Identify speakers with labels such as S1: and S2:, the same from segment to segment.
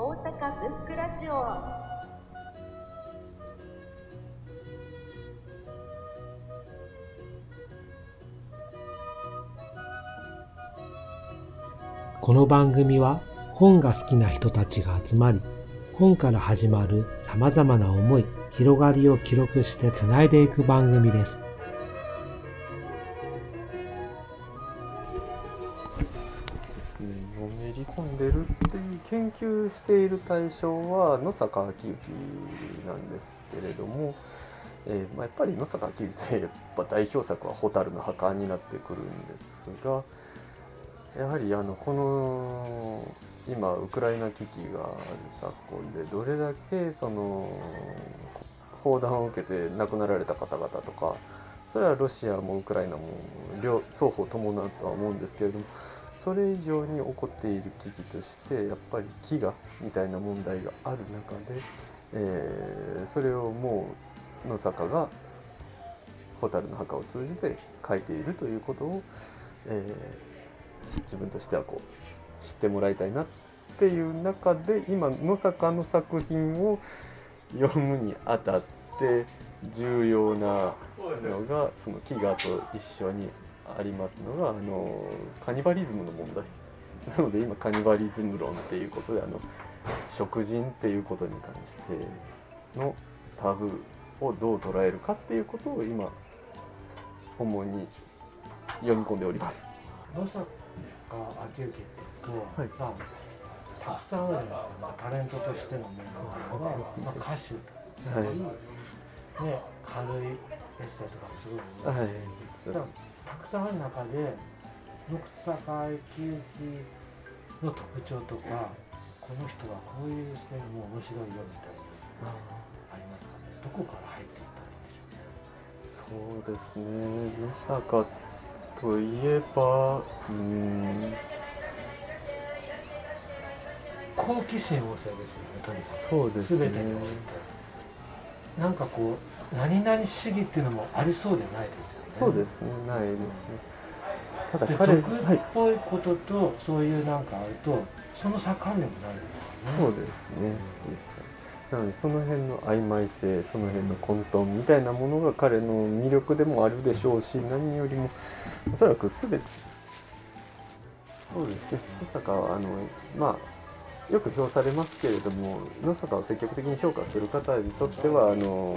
S1: 大阪ブックラジオ。
S2: この番組は本が好きな人たちが集まり本から始まる様々な思い広がりを記録してつないでいく番組です。
S3: 究している対象は野坂昭之なんですけれども、えーまあ、やっぱり野坂昭之といえば代表作は「蛍の墓」になってくるんですがやはりあのこの今ウクライナ危機がある昨今でどれだけその砲弾を受けて亡くなられた方々とかそれはロシアもウクライナも両双方伴うとは思うんですけれどもそれ以上に起こっている危機としてやっぱり飢餓みたいな問題がある中で、えーそれをもう野坂が蛍の墓を通じて書いているということを、えー自分としてはこう知ってもらいたいなっていう中で今野坂の作品を読むにあたって重要なのがその飢餓と一緒にありますのがあのカニバリズムの問題。なので今カニバリズム論っていうことであの食人っていうことに関してのタブーをどう捉えるかっていうことを今主に読み込んでおります。
S2: 野坂昭之っていうと、
S3: はい。
S2: まあ、たくさんあるじゃないですか、まあ、タレントとしての面もあれば、まあ、歌手だったり、ね、軽いエッセイとかもすごい
S3: はい。
S2: だからたくさんある中で野坂昭之の特徴とかこの人はこういう視点も面白いよみたいなのありますかね？どこから入っていったらいいんでしょう
S3: そうですね。野坂といえばうーん。
S2: 好奇心旺盛ですよねとにかく。
S3: そうですね。
S2: なんかこう何々主義っていうのもありそうでないですよね。
S3: そうですね。ないですね。ただ
S2: で
S3: 彼
S2: 俗っ
S3: はい
S2: ぽいこととそういうなんかあるとその境目もないですよね。
S3: そうですね。実際なのでその辺の曖昧性その辺の混沌みたいなものが彼の魅力でもあるでしょうし何よりもおそらく全てそうですね。野坂はあのまあよく評されますけれども野坂を積極的に評価する方にとってはあの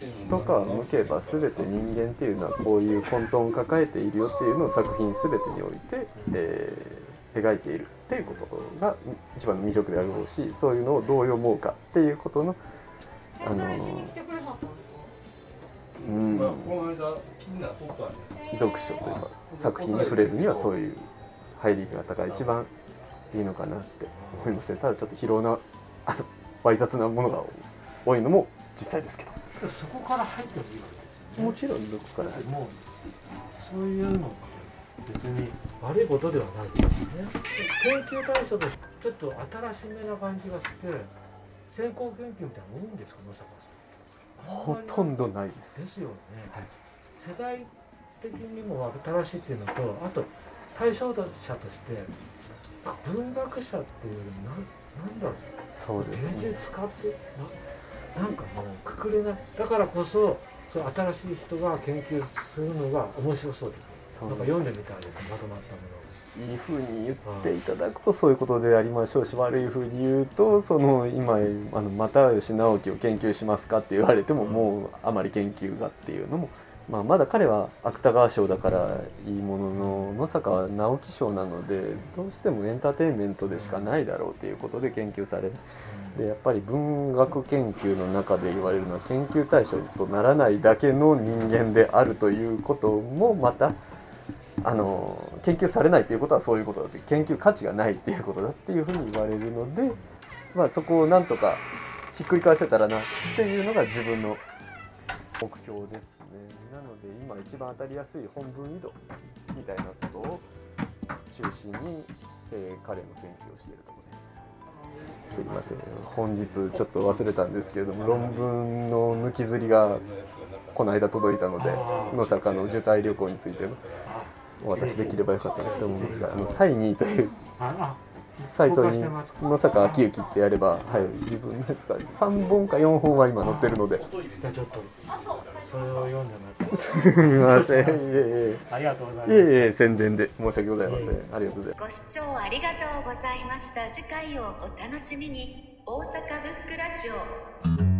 S3: 一皮むけば全て人間っていうのはこういう混沌を抱えているよっていうのを作品全てにおいて、えー描いているっていうことが一番の魅力であろうしそういうのをどう読もうかっていうことのあのうん。読書というか作品に触れるにはそういう入り方が一番いいのかなって思いますね。ただちょっと疲労なあのわい雑なものが多いのも実際ですけど。
S2: そこから入ってもいいわけですよね。
S3: もちろんどこから
S2: だっても。うそういうの別に悪いことではないですよね。研究対象としてちょっと新しめな感じがして先行研究みたいなの多いんですか野坂さん。
S3: ほとん
S2: ど
S3: どないです。
S2: ですよね、世代的にも新しいっていうのとあと対象者として文学者っていうよりもなんなんだろう。
S3: そうです
S2: 芸
S3: ね
S2: 術家ってななんかもうくくれないだからこそそう新しい人が研究するのが面白そうです
S3: そう
S2: なんか読んでみたいです。まとまったもの。
S3: いいふうに言っていただくとそういうことでありましょうし悪いふうに言うとその今あの又吉直樹を研究しますかって言われてももうあまり研究がっていうのも、まあ、まだ彼は芥川賞だからいいものの野坂は直木賞なのでどうしてもエンターテインメントでしかないだろうということで研究されるでやっぱり文学研究の中で言われるのは研究対象とならないだけの人間であるということもまたあの研究されないということはそういうことだって研究価値がないっていうことだっていうふうに言われるので、まあ、そこをなんとかひっくり返せたらなっていうのが自分の目標ですね。なので今一番当たりやすい本文移動みたいなことを中心に、えー彼の研究をしているところです。すいません。本日ちょっと忘れたんですけれども論文の抜き刷りがこの間届いたので野坂の受胎旅行についての
S2: あ
S3: お渡しできればよかったなと思うんですが、あのサイニーというサイトに野坂昭之ってやれば、はい、自分のやつが3本か4本は今載ってるので
S2: それを読んでも
S3: す。みません。いえ
S2: ありがとうございます。
S3: いえいえ宣伝で申し訳ございません。
S2: いえいえ。
S3: ありがとうございます。
S1: ご視聴ありがとうございました。次回をお楽しみに。大阪ブックラジオ